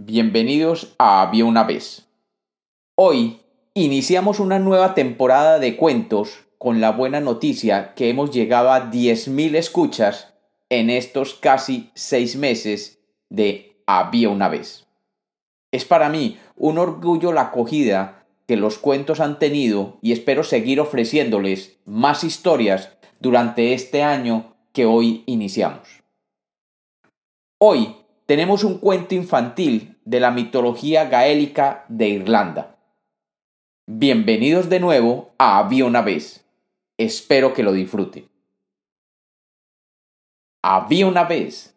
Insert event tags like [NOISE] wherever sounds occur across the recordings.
Bienvenidos a Había una vez. Hoy iniciamos una nueva temporada de cuentos con la buena noticia que hemos llegado a 10.000 escuchas en estos casi seis meses de Había una vez. Es para mí un orgullo la acogida que los cuentos han tenido y espero seguir ofreciéndoles más historias durante este año que hoy iniciamos. Hoy tenemos un cuento infantil de la mitología gaélica de Irlanda. Bienvenidos de nuevo a Había una vez. Espero que lo disfruten. Había una vez,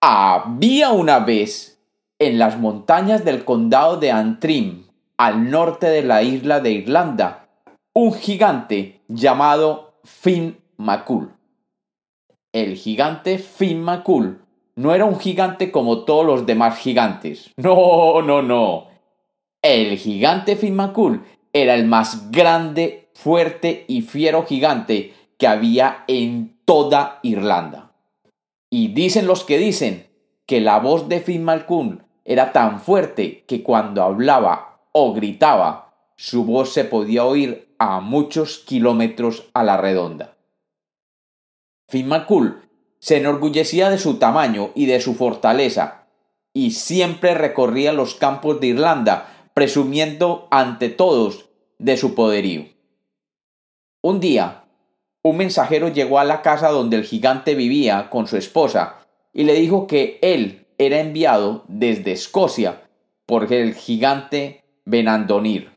había una vez, en las montañas del condado de Antrim, al norte de la isla de Irlanda, un gigante llamado Finn Macul. El gigante Finn Macul no era un gigante como todos los demás gigantes. [LAUGHS] No, no, no. El gigante Finmakul era el más grande, fuerte y fiero gigante que había en toda Irlanda. Y dicen los que dicen que la voz de Finmakul era tan fuerte que cuando hablaba o gritaba, su voz se podía oír a muchos kilómetros a la redonda. Finmakul se enorgullecía de su tamaño y de su fortaleza, y siempre recorría los campos de Irlanda, presumiendo ante todos de su poderío. Un día, un mensajero llegó a la casa donde el gigante vivía con su esposa y le dijo que él era enviado desde Escocia por el gigante Benandonir.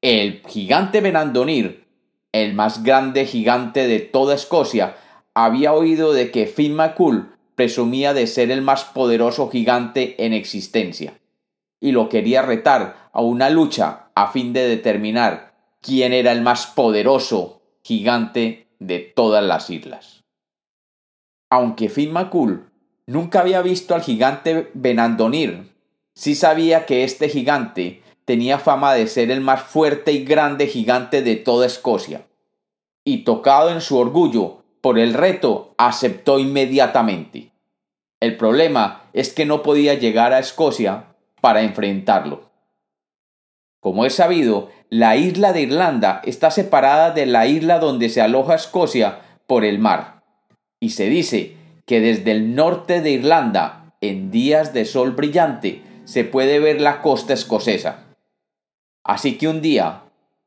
El gigante Benandonir, el más grande gigante de toda Escocia, había oído de que Finn McCool presumía de ser el más poderoso gigante en existencia, y lo quería retar a una lucha a fin de determinar quién era el más poderoso gigante de todas las islas. Aunque Finn McCool nunca había visto al gigante Benandonir, sí sabía que este gigante tenía fama de ser el más fuerte y grande gigante de toda Escocia, y tocado en su orgullo por el reto, aceptó inmediatamente. El problema es que no podía llegar a Escocia para enfrentarlo. Como es sabido, la isla de Irlanda está separada de la isla donde se aloja Escocia por el mar, y se dice que desde el norte de Irlanda, en días de sol brillante, se puede ver la costa escocesa. Así que un día,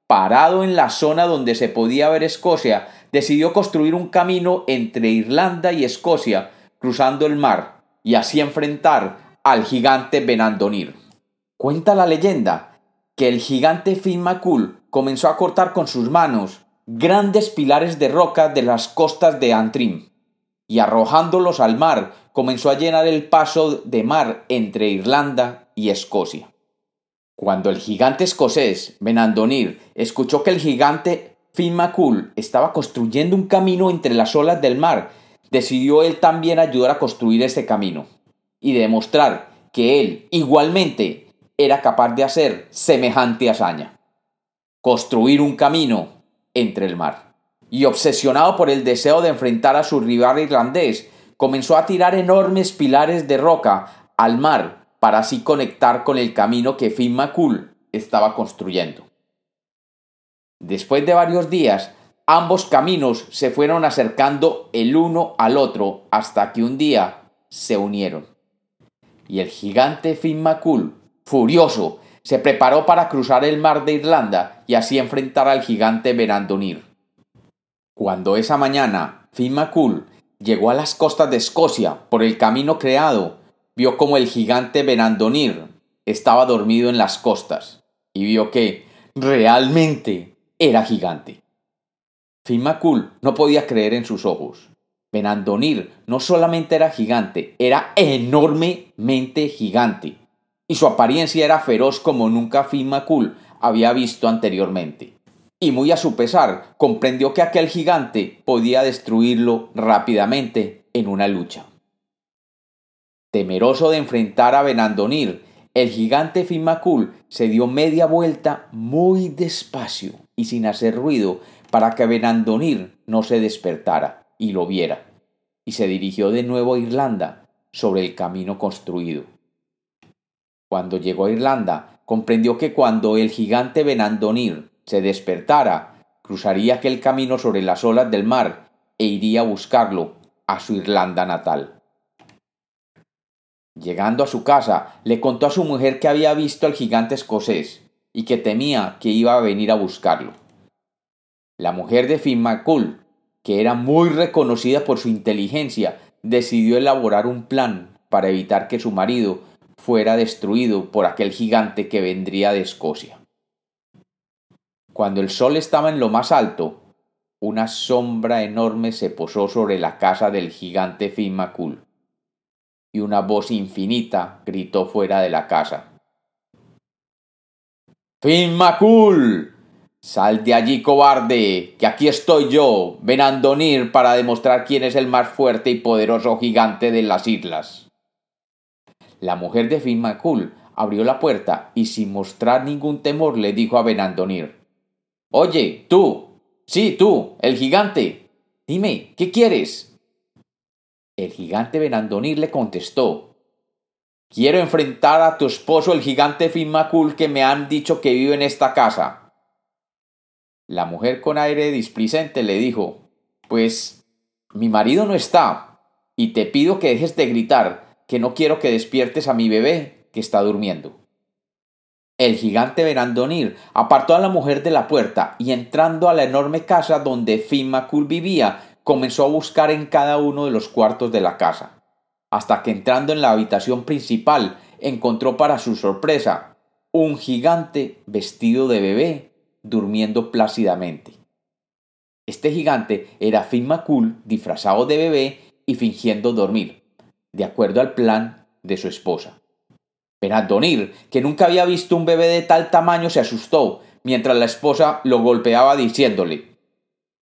parado en la zona donde se podía ver Escocia, decidió construir un camino entre Irlanda y Escocia, cruzando el mar, y así enfrentar al gigante Benandonir. Cuenta la leyenda que el gigante Finn McCool comenzó a cortar con sus manos grandes pilares de roca de las costas de Antrim, y arrojándolos al mar comenzó a llenar el paso de mar entre Irlanda y Escocia. Cuando el gigante escocés Benandonir escuchó que el gigante Finn McCool estaba construyendo un camino entre las olas del mar, decidió él también ayudar a construir ese camino y demostrar que él igualmente era capaz de hacer semejante hazaña. Construir un camino entre el mar. Y obsesionado por el deseo de enfrentar a su rival irlandés, comenzó a tirar enormes pilares de roca al mar para así conectar con el camino que Finn McCool estaba construyendo. Después de varios días, ambos caminos se fueron acercando el uno al otro hasta que un día se unieron. Y el gigante Finn McCool, furioso, se preparó para cruzar el mar de Irlanda y así enfrentar al gigante Berandonir. Cuando esa mañana Finn McCool llegó a las costas de Escocia por el camino creado, vio como el gigante Berandonir estaba dormido en las costas y vio que realmente era gigante. Finn no podía creer en sus ojos. Benandonir no solamente era gigante, era enormemente gigante. Y su apariencia era feroz como nunca Finn había visto anteriormente. Y muy a su pesar, comprendió que aquel gigante podía destruirlo rápidamente en una lucha. Temeroso de enfrentar a Benandonir, el gigante Finn se dio media vuelta muy despacio y sin hacer ruido para que Benandonir no se despertara y lo viera, y se dirigió de nuevo a Irlanda sobre el camino construido. Cuando llegó a Irlanda, comprendió que cuando el gigante Benandonir se despertara, cruzaría aquel camino sobre las olas del mar e iría a buscarlo a su Irlanda natal. Llegando a su casa, le contó a su mujer que había visto al gigante escocés y que temía que iba a venir a buscarlo. La mujer de Finn McCool, que era muy reconocida por su inteligencia, decidió elaborar un plan para evitar que su marido fuera destruido por aquel gigante que vendría de Escocia. Cuando el sol estaba en lo más alto, una sombra enorme se posó sobre la casa del gigante Finn McCool y una voz infinita gritó fuera de la casa. Fin Macul. Sal de allí, cobarde, que aquí estoy yo, Benandonir, para demostrar quién es el más fuerte y poderoso gigante de las islas. La mujer de Fin Macul abrió la puerta y sin mostrar ningún temor le dijo a Benandonir Oye, tú, sí, tú, el gigante. Dime, ¿qué quieres? El gigante Benandonir le contestó Quiero enfrentar a tu esposo el gigante Finmacul que me han dicho que vive en esta casa. La mujer con aire displicente le dijo Pues mi marido no está, y te pido que dejes de gritar, que no quiero que despiertes a mi bebé que está durmiendo. El gigante Benandonir apartó a la mujer de la puerta y entrando a la enorme casa donde Finmacul vivía, comenzó a buscar en cada uno de los cuartos de la casa, hasta que entrando en la habitación principal encontró para su sorpresa un gigante vestido de bebé durmiendo plácidamente. Este gigante era Finn McCool disfrazado de bebé y fingiendo dormir, de acuerdo al plan de su esposa. Donir, que nunca había visto un bebé de tal tamaño, se asustó mientras la esposa lo golpeaba diciéndole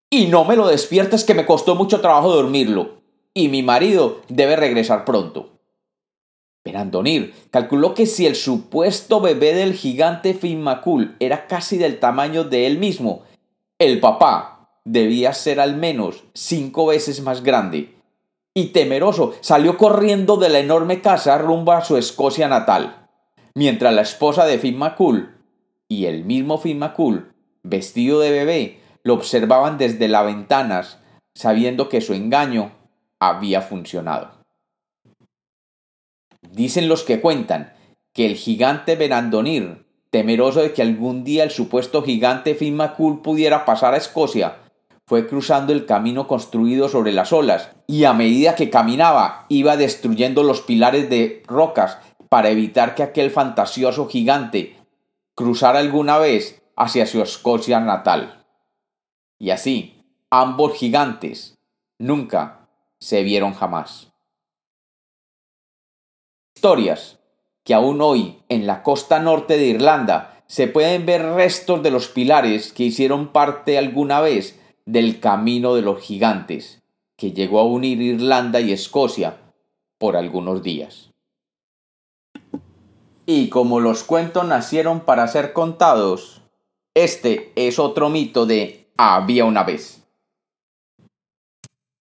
y no me lo despiertes que me costó mucho trabajo dormirlo. Y mi marido debe regresar pronto. Perandonir calculó que si el supuesto bebé del gigante Finmacul era casi del tamaño de él mismo, el papá debía ser al menos cinco veces más grande. Y temeroso salió corriendo de la enorme casa rumbo a su Escocia natal, mientras la esposa de Finmacul y el mismo Finmacul, vestido de bebé, lo observaban desde las ventanas, sabiendo que su engaño había funcionado. Dicen los que cuentan que el gigante Benandonir, temeroso de que algún día el supuesto gigante Finmacul pudiera pasar a Escocia, fue cruzando el camino construido sobre las olas y a medida que caminaba iba destruyendo los pilares de rocas para evitar que aquel fantasioso gigante cruzara alguna vez hacia su Escocia natal. Y así, ambos gigantes nunca se vieron jamás. Historias que aún hoy en la costa norte de Irlanda se pueden ver restos de los pilares que hicieron parte alguna vez del camino de los gigantes, que llegó a unir Irlanda y Escocia por algunos días. Y como los cuentos nacieron para ser contados, este es otro mito de había una vez.